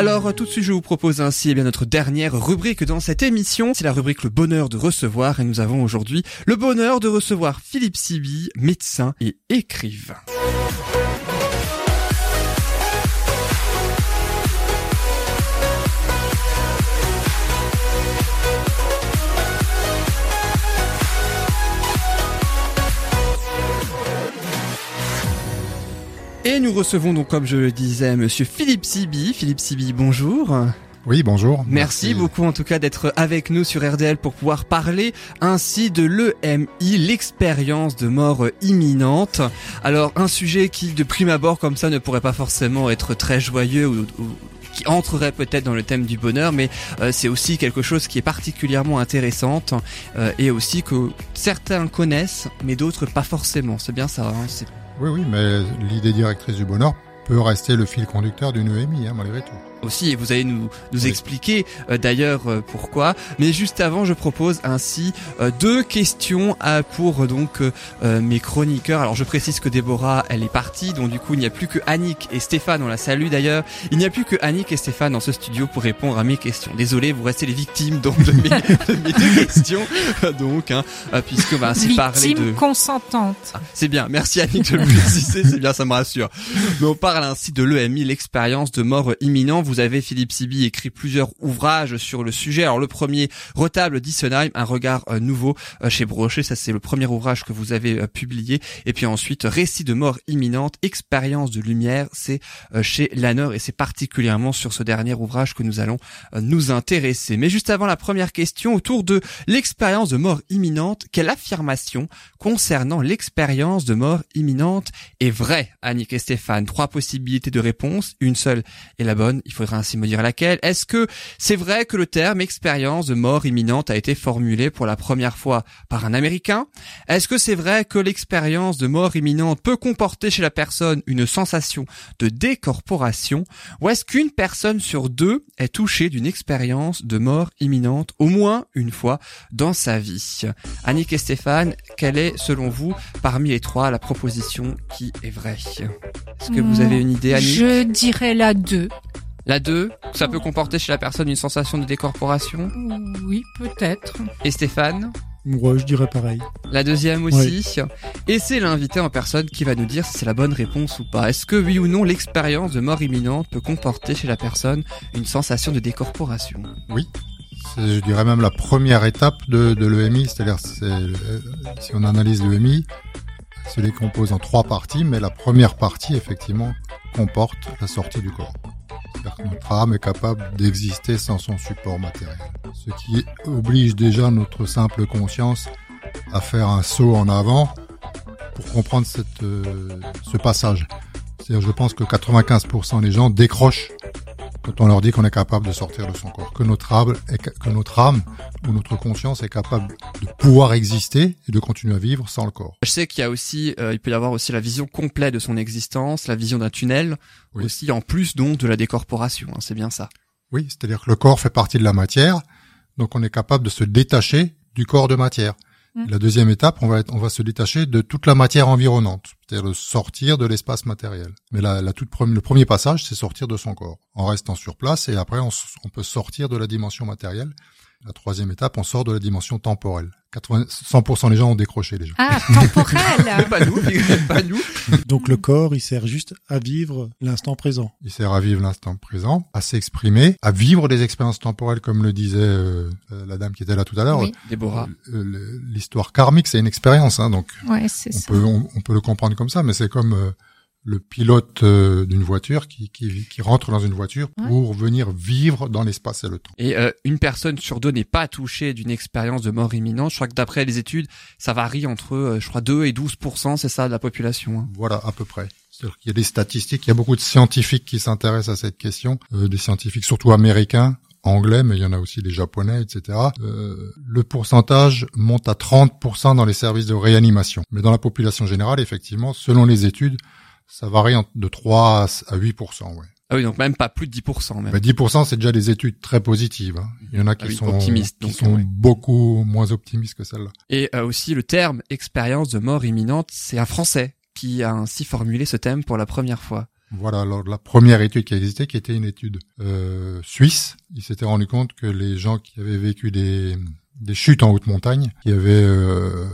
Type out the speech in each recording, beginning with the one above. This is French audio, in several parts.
Alors tout de suite je vous propose ainsi eh bien notre dernière rubrique dans cette émission, c'est la rubrique le bonheur de recevoir et nous avons aujourd'hui le bonheur de recevoir Philippe Siby, médecin et écrivain. Et nous recevons donc, comme je le disais, monsieur Philippe Siby. Philippe Siby, bonjour. Oui, bonjour. Merci, beaucoup en tout cas d'être avec nous sur RDL pour pouvoir parler ainsi de l'EMI, l'expérience de mort imminente. Alors un sujet qui de prime abord comme ça ne pourrait pas forcément être très joyeux ou, qui entrerait peut-être dans le thème du bonheur, mais euh, c'est aussi quelque chose qui est particulièrement intéressant euh, et aussi que certains connaissent, mais d'autres pas forcément. C'est bien ça. Hein oui, oui, mais l'idée directrice du bonheur peut rester le fil conducteur d'une EMI, hein, malgré tout aussi et vous allez nous nous expliquer euh, d'ailleurs euh, pourquoi. Mais juste avant, je propose ainsi euh, deux questions à, pour donc mes chroniqueurs. Alors je précise que Déborah, elle est partie, donc du coup il n'y a plus que Annick et Stéphane. On la salue d'ailleurs. Il n'y a plus que Annick et Stéphane dans ce studio pour répondre à mes questions. Désolé, vous restez les victimes donc de mes, de mes deux questions. donc hein, puisque va ainsi parler de consentante. Ah, c'est bien. Merci Annick de le préciser. C'est bien, ça me rassure. Mais on parle ainsi de l'EMI, l'expérience de mort imminent vous avez, Philippe Siby, écrit plusieurs ouvrages sur le sujet. Alors le premier, Retable d'Issenheim, un regard euh, nouveau euh, chez Brochet, ça c'est le premier ouvrage que vous avez euh, publié. Et puis ensuite, Récit de mort imminente, expérience de lumière, c'est chez Lanner et c'est particulièrement sur ce dernier ouvrage que nous allons nous intéresser. Mais juste avant la première question, autour de l'expérience de mort imminente, quelle affirmation concernant l'expérience de mort imminente est vraie, Annick et Stéphane? Trois possibilités de réponse, une seule est la bonne. Faudra ainsi me dire laquelle. Est-ce que c'est vrai que le terme expérience de mort imminente a été formulé pour la première fois par un Américain? Est-ce que c'est vrai que l'expérience de mort imminente peut comporter chez la personne une sensation de décorporation? Ou est-ce qu'une personne sur deux est touchée d'une expérience de mort imminente au moins une fois dans sa vie? Annick et Stéphane, quelle est selon vous parmi les trois la proposition qui est vraie? Est-ce que vous avez une idée Annick? Je dirais la 2. La 2, ça peut comporter chez la personne une sensation de décorporation Oui, peut-être. Et Stéphane Moi, je dirais pareil. La deuxième aussi. Et c'est l'invité en personne qui va nous dire si c'est la bonne réponse ou pas. Est-ce que oui ou non l'expérience de mort imminente peut comporter chez la personne une sensation de décorporation? Oui. C'est, je dirais même la première étape de, de l'EMI, c'est-à-dire euh, si on analyse l'EMI, se décompose en trois parties, mais la première partie, effectivement, comporte la sortie du corps. Que notre âme est capable d'exister sans son support matériel. Ce qui oblige déjà notre simple conscience à faire un saut en avant pour comprendre cette, euh, ce passage. C'est-à-dire, je pense que 95% des gens décrochent quand on leur dit qu'on est capable de sortir de son corps, que notre âme, que notre âme ou notre conscience est capable de pouvoir exister et de continuer à vivre sans le corps. Je sais qu'il y a aussi, euh, il peut y avoir aussi la vision complète de son existence, la vision d'un tunnel, aussi en plus donc de la décorporation. Hein, c'est bien ça. Oui, c'est-à-dire que le corps fait partie de la matière, donc on est capable de se détacher du corps de matière. Mm. La deuxième étape, on va, on va se détacher de toute la matière environnante, c'est-à-dire de sortir de l'espace matériel. Mais la, le premier passage, c'est sortir de son corps, en restant sur place, et après on peut sortir de la dimension matérielle la troisième étape, on sort de la dimension temporelle. 80, 100% des gens ont décroché déjà. Ah, temporelle Pas nous, pas nous. Donc le corps, il sert juste à vivre l'instant présent. Il sert à vivre l'instant présent, à s'exprimer, à vivre des expériences temporelles, comme le disait euh, la dame qui était là tout à l'heure. Oui. Déborah. Euh, l'histoire karmique, c'est une expérience, hein, donc ouais, on, ça. Peut, on, peut le comprendre comme ça, mais c'est comme... Euh, le pilote euh, d'une voiture qui, qui, qui, rentre dans une voiture pour venir vivre dans l'espace et le temps. Et euh, une personne sur deux n'est pas touchée d'une expérience de mort imminente. Je crois que d'après les études, ça varie entre, euh, je crois, 2 et 12 c'est ça, de la population. Hein. Voilà, à peu près. C'est-à-dire qu'il y a des statistiques, il y a beaucoup de scientifiques qui s'intéressent à cette question, des scientifiques surtout américains, anglais, mais il y en a aussi des japonais, etc. Euh, le pourcentage monte à 30% dans les services de réanimation. Mais dans la population générale, effectivement, selon les études, ça varie de 3 à 8%, ouais. Ah oui, donc même pas plus de 10%. Même. 10%, c'est déjà des études très positives. Hein. Il y en a qui ah sont, optimistes, qui sont beaucoup moins optimistes que celle-là. Et euh, aussi, le terme expérience de mort imminente, c'est un Français qui a ainsi formulé ce thème pour la première fois. Voilà, alors la première étude qui existait, qui était une étude euh, suisse, il s'était rendu compte que les gens qui avaient vécu des, des chutes en haute montagne, qui avaient, euh,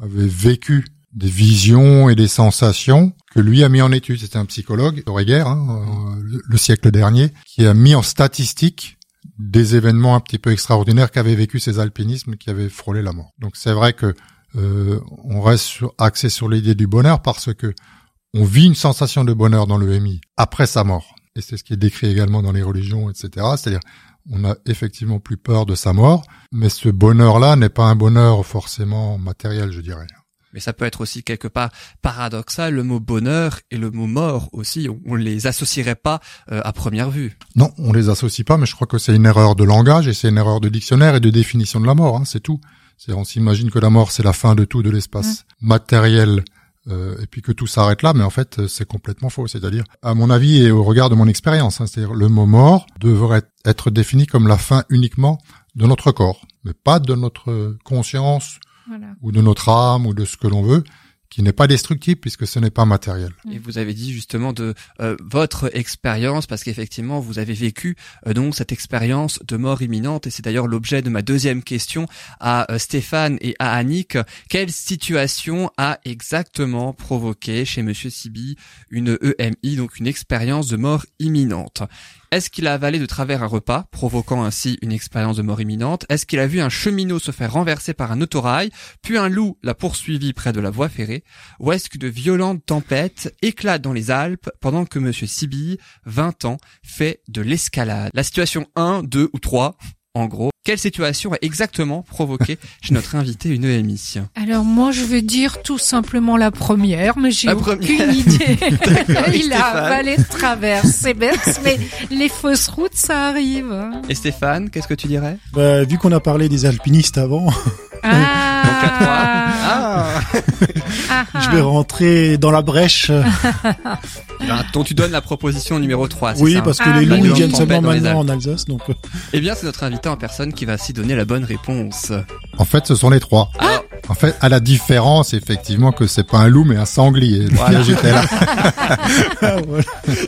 avaient vécu des visions et des sensations que lui a mis en étude. C'était un psychologue, Oreger, hein, euh, le, le siècle dernier, qui a mis en statistique des événements un petit peu extraordinaires qu'avaient vécu ces alpinismes qui avaient frôlé la mort. Donc c'est vrai que euh, on reste axé sur l'idée du bonheur parce que on vit une sensation de bonheur dans le MI après sa mort. Et c'est ce qui est décrit également dans les religions, etc. C'est-à-dire, on a effectivement plus peur de sa mort, mais ce bonheur-là n'est pas un bonheur forcément matériel, je dirais. Mais ça peut être aussi quelque part paradoxal, le mot bonheur et le mot mort aussi, on, on les associerait pas euh, à première vue. Non, on les associe pas, mais je crois que c'est une erreur de langage et c'est une erreur de dictionnaire et de définition de la mort, hein, c'est tout. On s'imagine que la mort c'est la fin de tout de l'espace matériel euh, et puis que tout s'arrête là, mais en fait euh, c'est complètement faux. C'est-à-dire, à mon avis et au regard de mon expérience, hein, c'est-à-dire le mot mort devrait être défini comme la fin uniquement de notre corps, mais pas de notre conscience Voilà. ou de notre âme ou de ce que l'on veut, qui n'est pas destructible puisque ce n'est pas matériel. Et vous avez dit justement de euh, votre expérience, parce qu'effectivement vous avez vécu euh, donc cette expérience de mort imminente, et c'est d'ailleurs l'objet de ma deuxième question à euh, Stéphane et à Annick. Quelle situation a exactement provoqué chez Monsieur Sibi une EMI, donc une expérience de mort imminente? Est-ce qu'il a avalé de travers un repas, provoquant ainsi une expérience de mort imminente? Est-ce qu'il a vu un cheminot se faire renverser par un autorail, puis un loup l'a poursuivi près de la voie ferrée? Ou est-ce que de violentes tempêtes éclatent dans les Alpes pendant que Monsieur Sibylle, 20 ans, fait de l'escalade? La situation 1, 2 ou 3 en gros, quelle situation a exactement provoqué chez notre invité une EMI Alors moi, je vais dire tout simplement la première, mais j'ai aucune première. idée. Il a Stéphane avalé de travers, c'est bête, mais les fausses routes, ça arrive. Et Stéphane, qu'est-ce que tu dirais? Bah, vu qu'on a parlé des alpinistes avant. Ah, Ah ah, je vais rentrer dans la brèche. Ben, Donc tu donnes la proposition numéro 3, c'est oui, ça parce que Ah, les bah loups, ils viennent seulement maintenant en Alsace, donc euh, Eh bien, c'est notre invité en personne qui va ainsi donner la bonne réponse. En fait, ce sont les trois. Alors, En fait, à la différence, effectivement, que c'est pas un loup, mais un sanglier. Le Voilà. piège était là. voilà.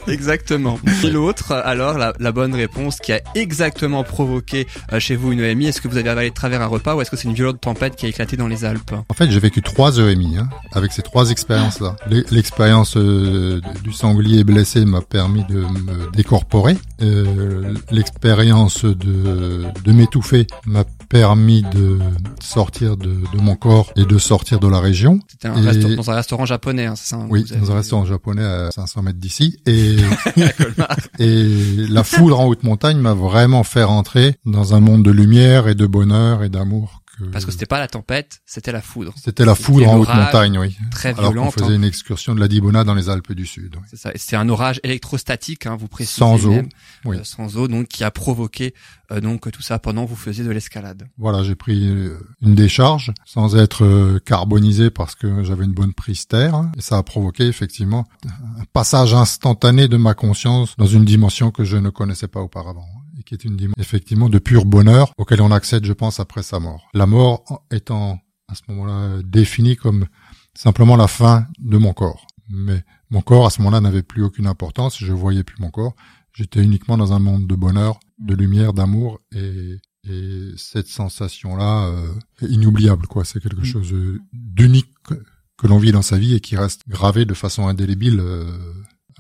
exactement. Et l'autre, alors, la, la bonne réponse qui a exactement provoqué euh, chez vous une EMI, est-ce que vous avez avalé de travers un repas ou est-ce que c'est une violente tempête qui a éclaté dans les Alpes? En fait, j'ai vécu trois EMI hein, avec ces trois expériences-là. L'e- L'expérience euh, du sanglier blessé m'a permis de me décorporer. Euh, L'expérience de, de m'étouffer m'a permis de sortir de, de mon corps et de sortir de la région. C'était un Et- restaurant- dans un restaurant japonais, hein, c'est ça hein, Oui, avez- dans un restaurant japonais à 500 mètres d'ici. Et, et la foudre en haute montagne m'a vraiment fait rentrer dans un monde de lumière et de bonheur et d'amour. Que... Parce que c'était pas la tempête, c'était la foudre. C'était la foudre en haute montagne, oui. Très Alors qu'on violente. faisait hein. une excursion de la Dibona dans les Alpes du Sud. oui. C'est ça. Un orage électrostatique, hein, vous précisez. Sans eau, oui. euh, sans eau, donc qui a provoqué euh, donc tout ça pendant que vous faisiez de l'escalade. Voilà, j'ai pris euh, une décharge sans être euh, carbonisé parce que j'avais une bonne prise terre hein, et ça a provoqué effectivement un passage instantané de ma conscience dans une dimension que je ne connaissais pas auparavant qui est une dimension effectivement de pur bonheur auquel on accède, je pense, après sa mort. La mort étant à ce moment-là définie comme simplement la fin de mon corps. Mais mon corps à ce moment-là n'avait plus aucune importance, je voyais plus mon corps. J'étais uniquement dans un monde de bonheur, de lumière, d'amour et, et cette sensation-là euh, est inoubliable quoi. C'est quelque Mm. chose d'unique que- que l'on vit dans sa vie et qui reste gravé de façon indélébile euh,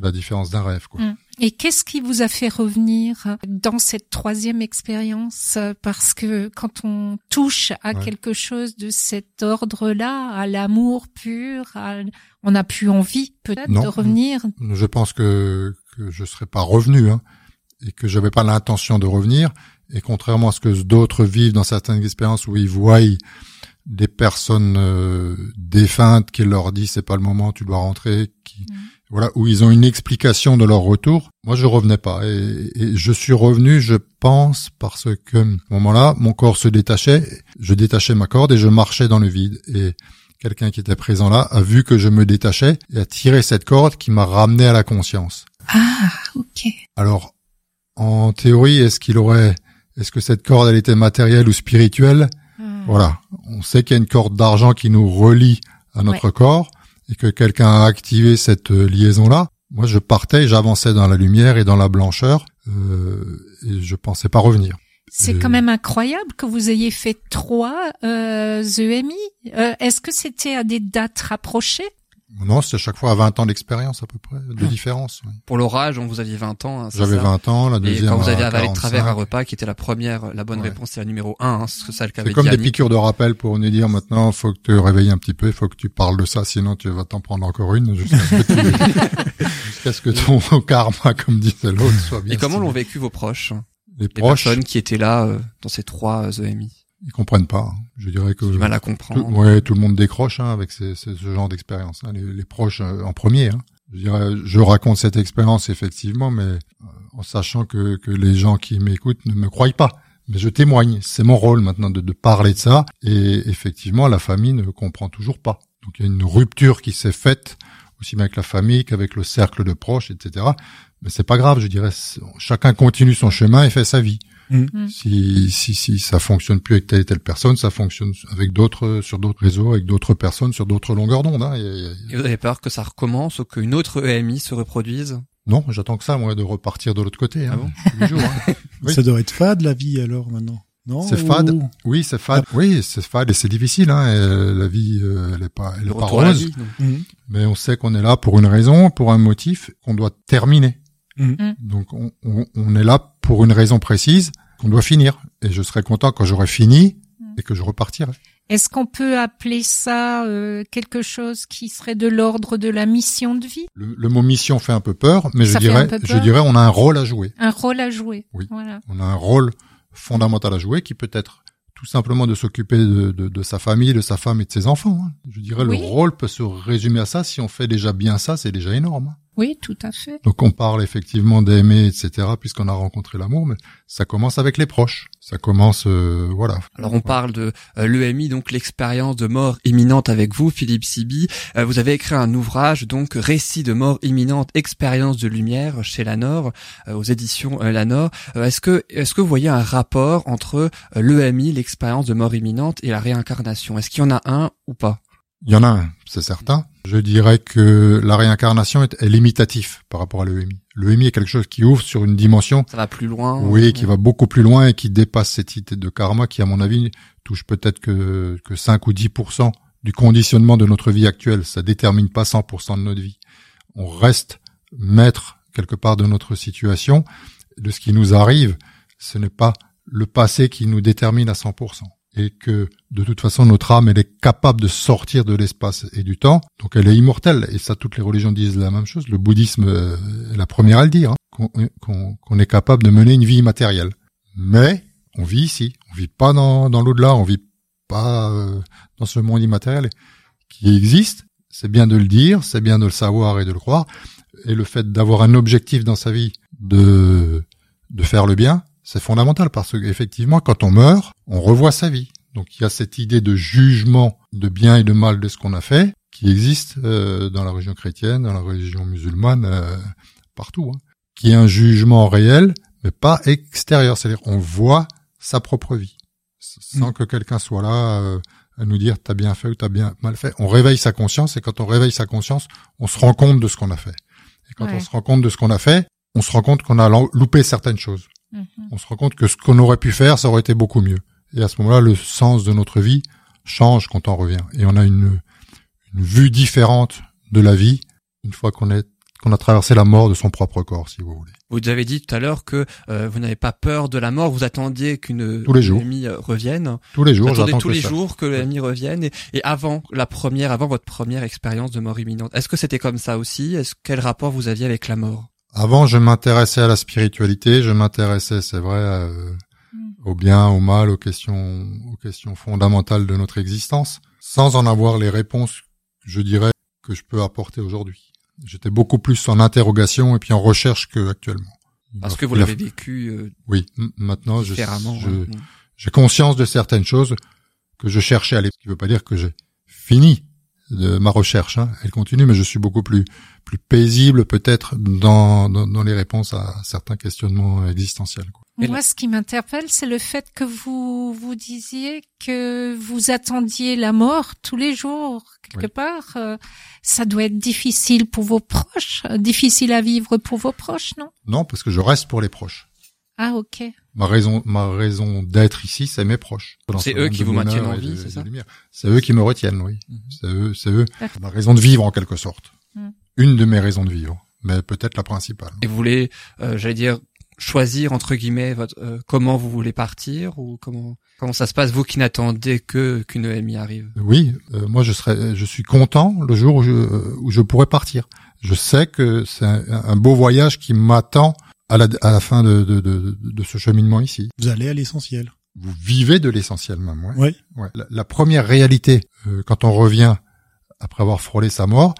à la différence d'un rêve quoi. Mm. Et qu'est-ce qui vous a fait revenir dans cette troisième expérience? Parce que quand on touche à Ouais. quelque chose de cet ordre-là, à l'amour pur, à- on n'a plus envie peut-être de revenir? Je pense que que je serais pas revenu hein, et que j'avais pas l'intention de revenir et contrairement à ce que d'autres vivent dans certaines expériences où ils voient des personnes euh, défuntes qui leur disent c'est pas le moment, tu dois rentrer, qui Mm. Voilà où ils ont une explication de leur retour. Moi, je revenais pas et, et je suis revenu, je pense, parce que à ce moment-là, mon corps se détachait, je détachais ma corde et je marchais dans le vide et quelqu'un qui était présent là a vu que je me détachais et a tiré cette corde qui m'a ramené à la conscience. Ah, ok. Alors, en théorie, est-ce qu'il aurait, est-ce que cette corde, elle était matérielle ou spirituelle? Ah. Voilà. On sait qu'il y a une corde d'argent qui nous relie à notre corps et que quelqu'un a activé cette euh, liaison-là. Moi, je partais, j'avançais dans la lumière et dans la blancheur, euh, et je pensais pas revenir. C'est quand même incroyable que vous ayez fait trois euh, EMI. Euh, Est-ce que c'était à des dates rapprochées? Non, c'était chaque fois à 20 ans d'expérience à peu près, de Ah. différence. oui. Pour l'orage, on vous aviez 20 ans. hein, c'est J'avais ça 20 ans, la Et deuxième quand vous à avez avalé de travers un 45. repas, qui était la première, la bonne Ouais. réponse, c'est la numéro 1, hein, c'est ça le qu'avait C'est comme des piqûres de rappel pour nous dire maintenant, faut que tu te réveilles un petit peu, faut que tu parles de ça, sinon tu vas t'en prendre encore une jusqu'à ce que, tu- jusqu'à ce que ton karma, comme disait l'autre, soit bien. Et comment l'ont vécu vos proches Les Les proches, personnes qui étaient là euh, dans ces trois euh, EMI ils comprennent pas. hein. Je dirais que du mal à tout, comprendre. ouais, tout le monde décroche hein, avec ces- ces- ce genre d'expérience. hein. Les, les proches euh, en premier. hein. Je dirais, je raconte cette expérience effectivement, mais euh, en sachant que, que les gens qui m'écoutent ne me croient pas. Mais je témoigne. C'est mon rôle maintenant de, de parler de ça. Et effectivement, la famille ne comprend toujours pas. Donc il y a une rupture qui s'est faite aussi bien avec la famille qu'avec le cercle de proches, etc. Mais c'est pas grave. Je dirais, chacun continue son chemin et fait sa vie. Mm. Si, si, si ça fonctionne plus avec telle et telle personne, ça fonctionne avec d'autres, sur d'autres réseaux, avec d'autres personnes, sur d'autres longueurs d'onde. Hein. Et vous avez peur que ça recommence ou qu'une autre EMI se reproduise? Non, j'attends que ça, moi, de repartir de l'autre côté. Hein, Ah bon? jours, hein. Oui. Ça doit être fade la vie alors maintenant. Non C'est Ou- fade. Oui, c'est fade. Oui, c'est fade et c'est difficile. Hein. Et la vie, euh, elle est pas, elle Le est pas rose. vie Mhm. Mais on sait qu'on est là pour une raison, pour un motif qu'on doit terminer. Mhm. Donc on, on, on est là pour une raison précise qu'on doit finir. Et je serai content quand j'aurai fini et que je repartirai. Est-ce qu'on peut appeler ça euh, quelque chose qui serait de l'ordre de la mission de vie? Le, le mot mission fait un peu peur, mais je Ça dirais, je dirais, on a un rôle à jouer. Un rôle à jouer. Oui. Voilà. On a un rôle fondamental à jouer qui peut être tout simplement de s'occuper de, de, de sa famille, de sa femme et de ses enfants. hein. Je dirais, Oui. le rôle peut se résumer à ça. Si on fait déjà bien ça, c'est déjà énorme. Oui, tout à fait. Donc on parle effectivement d'aimer, etc., puisqu'on a rencontré l'amour, mais ça commence avec les proches. Ça commence, euh, voilà. Alors on parle de euh, l'EMI, donc l'expérience de mort imminente avec vous, Philippe Siby. Euh, vous avez écrit un ouvrage, donc Récit de mort imminente, expérience de lumière chez Lanor, euh, aux éditions euh, Lanor. Euh, est-ce que est-ce que vous voyez un rapport entre euh, l'EMI, l'expérience de mort imminente, et la réincarnation? Est-ce qu'il y en a un ou pas? Il y en a un, c'est certain. Je dirais que la réincarnation est, est limitatif par rapport à l'EMI. L'EMI est quelque chose qui ouvre sur une dimension Ça va plus loin Oui, qui va beaucoup plus loin et qui dépasse cette idée de karma qui, à mon avis, touche peut-être que, que 5 ou 10% du conditionnement de notre vie actuelle. Ça détermine pas 100% de notre vie. On reste maître quelque part de notre situation, de ce qui nous arrive. Ce n'est pas le passé qui nous détermine à 100%. Et que, de toute façon, notre âme, elle est capable de sortir de l'espace et du temps. Donc, elle est immortelle. Et ça, toutes les religions disent la même chose. Le bouddhisme euh, est la première à le dire. hein, qu'on est capable de mener une vie immatérielle. Mais on vit ici, on vit pas dans, dans l'au-delà, on vit pas euh, dans ce monde immatériel qui existe. C'est bien de le dire, c'est bien de le savoir et de le croire. Et le fait d'avoir un objectif dans sa vie de de faire le bien, c'est fondamental parce qu'effectivement, quand on meurt, on revoit sa vie. Donc il y a cette idée de jugement de bien et de mal de ce qu'on a fait qui existe euh, dans la religion chrétienne, dans la religion musulmane, euh, partout. hein qui est un jugement réel, mais pas extérieur. C'est-à-dire, on voit sa propre vie, sans Mm. que quelqu'un soit là euh, à nous dire t'as bien fait ou t'as bien mal fait. On réveille sa conscience, et quand on réveille sa conscience, on se rend compte de ce qu'on a fait. Et quand Ouais. on se rend compte de ce qu'on a fait, on se rend compte qu'on a loupé certaines choses. Mhm. On se rend compte que ce qu'on aurait pu faire, ça aurait été beaucoup mieux. Et à ce moment-là, le sens de notre vie change quand on revient. Et on a une, une vue différente de la vie une fois qu'on est qu'on a traversé la mort de son propre corps, si vous voulez. Vous avez dit tout à l'heure que euh, vous n'avez pas peur de la mort, vous attendiez qu'une Tous les jours. EMI euh, revienne. Tous les Vous jours, attendez j'attends tous que les ça. jours que l'EMI revienne et, et avant la première, avant votre première expérience de mort imminente. Est-ce que c'était comme ça aussi? Est-ce quel rapport vous aviez avec la mort? Avant, je m'intéressais à la spiritualité, je m'intéressais, c'est vrai, euh, Mm. au bien, au mal, aux questions, aux questions fondamentales de notre existence, sans en avoir les réponses, je dirais, que je peux apporter aujourd'hui. J'étais beaucoup plus en interrogation et puis en recherche que actuellement. Parce que vous l'avez vécu euh, Oui, maintenant, je, hein. j'ai conscience de certaines choses que je cherchais à aller. Ce qui veut pas dire que j'ai fini de ma recherche. Hein. Elle continue, mais je suis beaucoup plus plus paisible peut-être dans, dans, dans les réponses à certains questionnements existentiels. Quoi. Moi, ce qui m'interpelle, c'est le fait que vous vous disiez que vous attendiez la mort tous les jours quelque Oui. part. Euh, ça doit être difficile pour vos proches, difficile à vivre pour vos proches, non? Non, parce que je reste pour les proches. Ah, ok. Ma raison, ma raison d'être ici, c'est mes proches. C'est ce eux qui vous maintiennent en vie, c'est ça lumière. C'est eux qui me retiennent, oui. Mhm. C'est eux, c'est eux. Ma raison de vivre, en quelque sorte. Mhm. Une de mes raisons de vivre, mais peut-être la principale. Et vous voulez, euh, j'allais dire, choisir entre guillemets votre euh, comment vous voulez partir ou comment comment ça se passe vous qui n'attendez que qu'une EMI arrive? Oui, euh, moi je serais, je suis content le jour où je, où je pourrais partir. Je sais que c'est un, un beau voyage qui m'attend à la, à la fin de, de, de, de ce cheminement ici. Vous allez à l'essentiel. Vous vivez de l'essentiel même. Ouais. Ouais. Ouais. La, la première réalité, euh, quand on revient après avoir frôlé sa mort,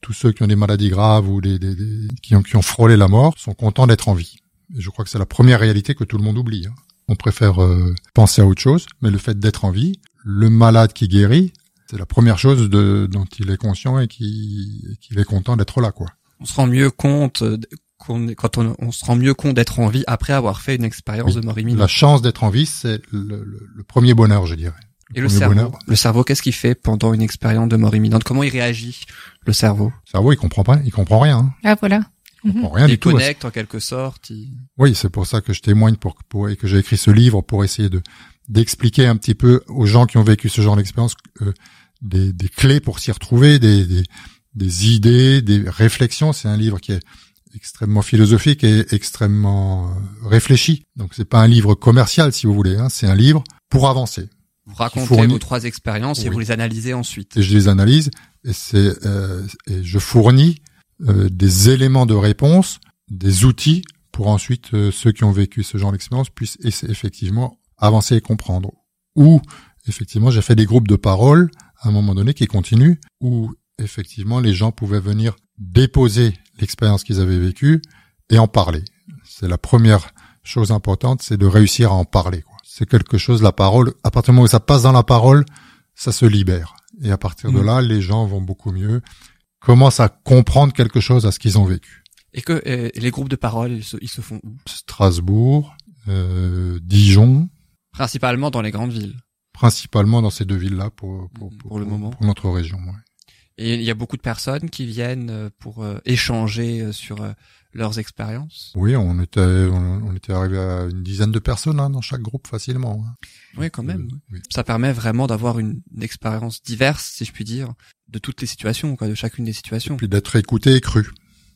tous ceux qui ont des maladies graves ou des, des- des- qui, ont, qui ont frôlé la mort sont contents d'être en vie. Et je crois que c'est la première réalité que tout le monde oublie. hein. On préfère euh, penser à autre chose, mais le fait d'être en vie, le malade qui guérit, c'est la première chose de, dont il est conscient et qui- et qu'il est content d'être là, quoi. On se rend mieux compte euh, qu'on est- quand on, on se rend mieux compte d'être en vie après avoir fait une expérience Oui. de mort La imminente. chance d'être en vie, c'est le, le- le premier bonheur, je dirais. Et le cerveau, bonheur. le cerveau, qu'est-ce qu'il fait pendant une expérience de mort imminente? Comment il réagit le cerveau? Le cerveau, il comprend pas, il comprend rien. hein. Ah, voilà. Il Mhm. comprend rien Il du tout. à connecte en quelque sorte. il- Oui, c'est pour ça que je témoigne pour, pour et que j'ai écrit ce livre pour essayer de d'expliquer un petit peu aux gens qui ont vécu ce genre d'expérience euh, des, des clés pour s'y retrouver, des, des, des idées, des réflexions. C'est un livre qui est extrêmement philosophique et extrêmement euh, réfléchi. Donc c'est pas un livre commercial si vous voulez. Hein, c'est un livre pour avancer. Vous racontez fournit- vos trois expériences et vous les analysez ensuite. Et je les analyse et c'est euh, et je fournis euh, des éléments de réponse, des outils pour ensuite euh, ceux qui ont vécu ce genre d'expérience puissent effectivement avancer et comprendre. Ou effectivement, j'ai fait des groupes de parole à un moment donné qui continuent où effectivement les gens pouvaient venir déposer l'expérience qu'ils avaient vécue et en parler. C'est la première chose importante, c'est de réussir à en parler. C'est quelque chose, la parole, à partir du moment où ça passe dans la parole, ça se libère. Et à partir de Mm. là, les gens vont beaucoup mieux, commencent à comprendre quelque chose à ce qu'ils ont vécu. Et que euh, les groupes de parole, ils se, ils se font où? Strasbourg, euh, Dijon, Principalement dans les grandes villes. principalement dans ces deux villes-là pour, pour, Mm, Pour le moment. pour notre région. ouais. Et il y a beaucoup de personnes qui viennent euh, pour euh, échanger euh, sur euh, leurs expériences. Oui, on était, on, on était arrivé à une dizaine de personnes hein, dans chaque groupe facilement. hein. Oui, quand même. Euh, oui. Ça permet vraiment d'avoir une, une expérience diverse, si je puis dire, de toutes les situations, quoi, de chacune des situations Puis d'être écouté et cru.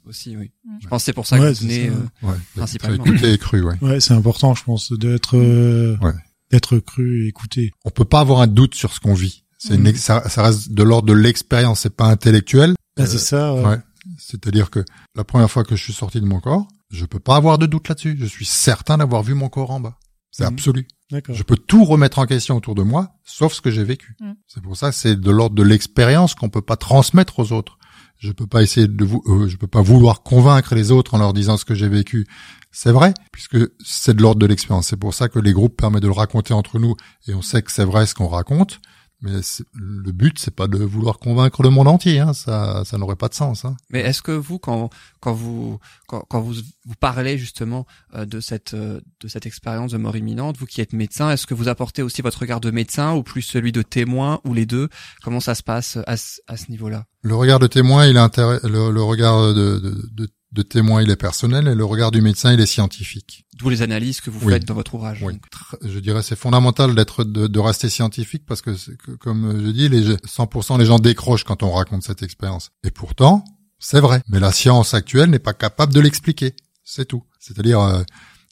aussi. Oui. Mm. Je pense que c'est pour ça Ouais, que c'est vous venez. ça. euh, Ouais, Principalement. écouté et cru, ouais. Ouais, c'est important, je pense, d'être euh, Ouais. d'être cru et écouté. On peut pas avoir un doute sur ce qu'on vit. C'est Mhm. ça, ça reste de l'ordre de l'expérience, c'est pas intellectuel. Ah, Euh, c'est ça. ouais. Ouais. C'est-à-dire que la première fois que je suis sorti de mon corps, je peux pas avoir de doute là-dessus. Je suis certain d'avoir vu mon corps en bas. C'est Mhm. absolu. D'accord. Je peux tout remettre en question autour de moi, sauf ce que j'ai vécu. Mm. C'est pour ça que c'est de l'ordre de l'expérience qu'on peut pas transmettre aux autres. Je peux pas essayer de vous, euh, je peux pas vouloir convaincre les autres en leur disant ce que j'ai vécu. C'est vrai, puisque c'est de l'ordre de l'expérience. C'est pour ça que les groupes permettent de le raconter entre nous et on sait que c'est vrai ce qu'on raconte. Mais le but, c'est pas de vouloir convaincre le monde entier. Hein. Ça, ça n'aurait pas de sens. Hein. Mais est-ce que vous, quand quand vous quand, quand vous vous parlez justement euh, de cette euh, de cette expérience de mort imminente, vous qui êtes médecin, est-ce que vous apportez aussi votre regard de médecin ou plus celui de témoin ou les deux? Comment ça se passe à ce, à ce niveau-là? Le regard de témoin, il est intérêt- le, le regard de, de, de, de témoin, il est personnel, et le regard du médecin, il est scientifique. D'où les analyses que vous Oui. faites dans votre ouvrage. Oui, je dirais c'est fondamental d'être de, de rester scientifique parce que, comme je dis, les 100% les gens décrochent quand on raconte cette expérience. Et pourtant, c'est vrai. Mais la science actuelle n'est pas capable de l'expliquer. C'est tout. C'est-à-dire, euh,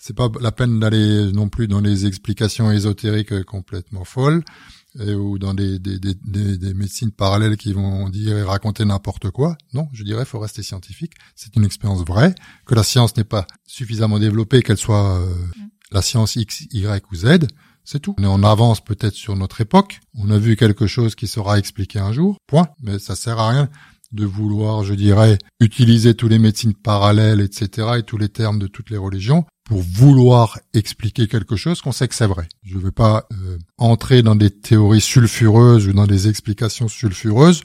c'est pas la peine d'aller non plus dans les explications ésotériques complètement folles euh, ou dans des, des, des, des, des médecines parallèles qui vont dire et raconter n'importe quoi. Non, je dirais, faut rester scientifique. C'est une expérience vraie que la science n'est pas suffisamment développée, qu'elle soit euh, la science X, Y ou Z. C'est tout. On est en avance peut-être sur notre époque. On a vu quelque chose qui sera expliqué un jour. Point. Mais ça sert à rien de vouloir, je dirais, utiliser tous les médecines parallèles, etc., et tous les termes de toutes les religions pour vouloir expliquer quelque chose qu'on sait que c'est vrai. Je ne veux pas euh, entrer dans des théories sulfureuses ou dans des explications sulfureuses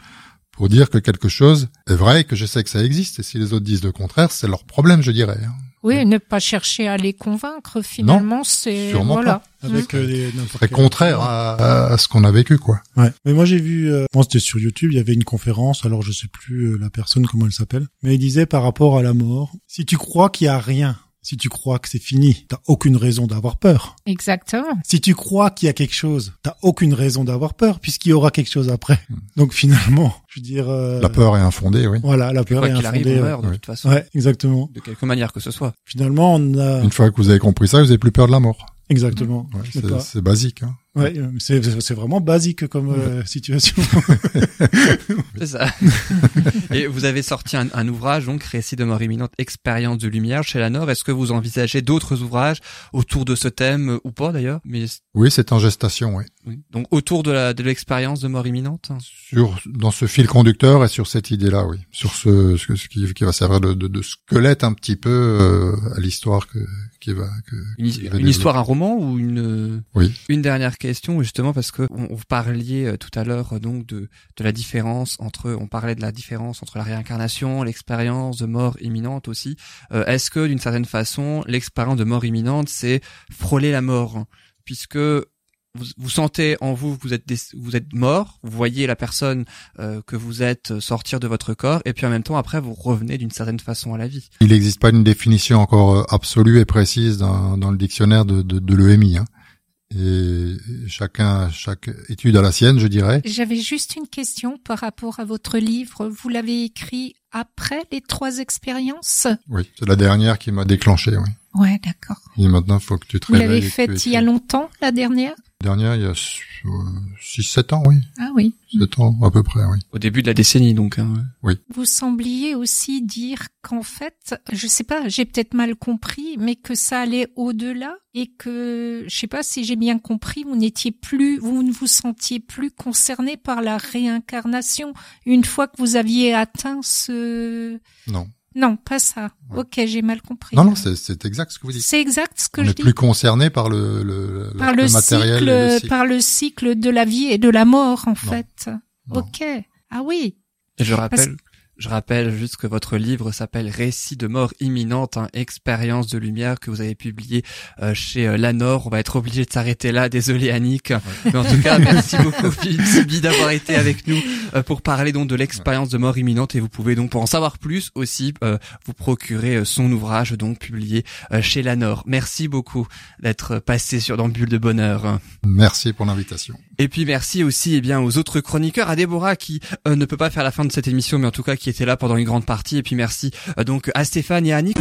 pour dire que quelque chose est vrai et que je sais que ça existe. Et si les autres disent le contraire, c'est leur problème, je dirais. hein. Oui, ne pas chercher à les convaincre, finalement, c'est sûrement voilà. Avec Mm. euh, des- Très contraire à, à ce qu'on a vécu, quoi. Ouais. Mais moi j'ai vu, euh, moi c'était sur YouTube, il y avait une conférence, alors je sais plus euh, la personne comment elle s'appelle, mais il disait par rapport à la mort, si tu crois qu'il y a rien, si tu crois que c'est fini, t'as aucune raison d'avoir peur. Exactement. Si tu crois qu'il y a quelque chose, t'as aucune raison d'avoir peur puisqu'il y aura quelque chose après. Donc finalement, je veux dire, euh, La peur est infondée, oui. Voilà, la peur est qu'il arrive, infondée. on meurt de toute façon. Ouais, exactement. De quelque manière que ce soit. Finalement, on a Une fois que vous avez compris ça, vous n'avez plus peur de la mort. exactement. Ouais, c'est basique. Hein. Ouais, euh, c'est c'est vraiment basique comme euh, situation. C'est ça. Et vous avez sorti un, un ouvrage, donc Récit de mort imminente, expérience de lumière chez la Nord. Est-ce que vous envisagez d'autres ouvrages autour de ce thème euh, ou pas d'ailleurs? Mais Oui, c'est en gestation, oui. oui. donc autour de la de l'expérience de mort imminente. Sur dans ce fil conducteur et sur cette idée-là, oui. Sur ce, ce, ce qui, qui va servir de, de, de squelette un petit peu euh, à l'histoire que qui va que Une, qui va une développer. histoire, un roman ou une Oui. une dernière question justement parce que on, vous parliez euh, tout à l'heure euh, donc de de la différence entre on parlait de la différence entre la réincarnation, l'expérience de mort imminente aussi. Euh, Est-ce que d'une certaine façon l'expérience de mort imminente c'est frôler la mort? Puisque vous, vous sentez en vous que vous êtes des- vous êtes mort, vous voyez la personne euh, que vous êtes sortir de votre corps et puis en même temps après vous revenez d'une certaine façon à la vie. Il n'existe pas une définition encore euh, absolue et précise dans, dans le dictionnaire de, de, de l'EMI. Hein. Et chacun, chaque étude a la sienne, je dirais. J'avais juste une question par rapport à votre livre. Vous l'avez écrit après les trois expériences? Oui, c'est la dernière qui m'a déclenché. Oui. Ouais, d'accord. Et maintenant, il faut que tu te Vous l'avez faite il y a longtemps, la dernière? Dernière, il y a 6-7 ans, oui. Ah oui. 7 ans, à peu près, oui. Au début de la décennie donc. Hein. Vous sembliez aussi dire qu'en fait, je sais pas, j'ai peut-être mal compris, mais que ça allait au-delà et que, je sais pas si j'ai bien compris, vous n'étiez plus, vous ne vous sentiez plus concerné par la réincarnation une fois que vous aviez atteint ce... Non. Non, pas ça. Ouais. Ok, j'ai mal compris. Non, non, c'est c'est exact ce que vous dites. C'est exact ce que On je est dis. plus concerné par le, le, par le, matériel cycle, et le cycle. par le cycle de la vie et de la mort, en fait. Non. Ok. Ah oui. Et je rappelle, je rappelle juste que votre livre s'appelle Récit de mort imminente, hein, expérience de lumière que vous avez publié euh, chez euh, Lanor. On va être obligé de s'arrêter là. Désolé Annick, mais en tout cas merci beaucoup Philippe Sibi d'avoir été avec nous euh, pour parler donc de l'expérience de mort imminente et vous pouvez donc pour en savoir plus aussi euh, vous procurer euh, son ouvrage donc publié euh, chez Lanor. Merci beaucoup d'être passé sur dans Bulle de bonheur. Merci pour l'invitation. Et puis merci aussi eh bien aux autres chroniqueurs, à Déborah qui euh, ne peut pas faire la fin de cette émission, mais en tout cas qui était là pendant une grande partie. Et puis merci euh, donc à Stéphane et à Annick.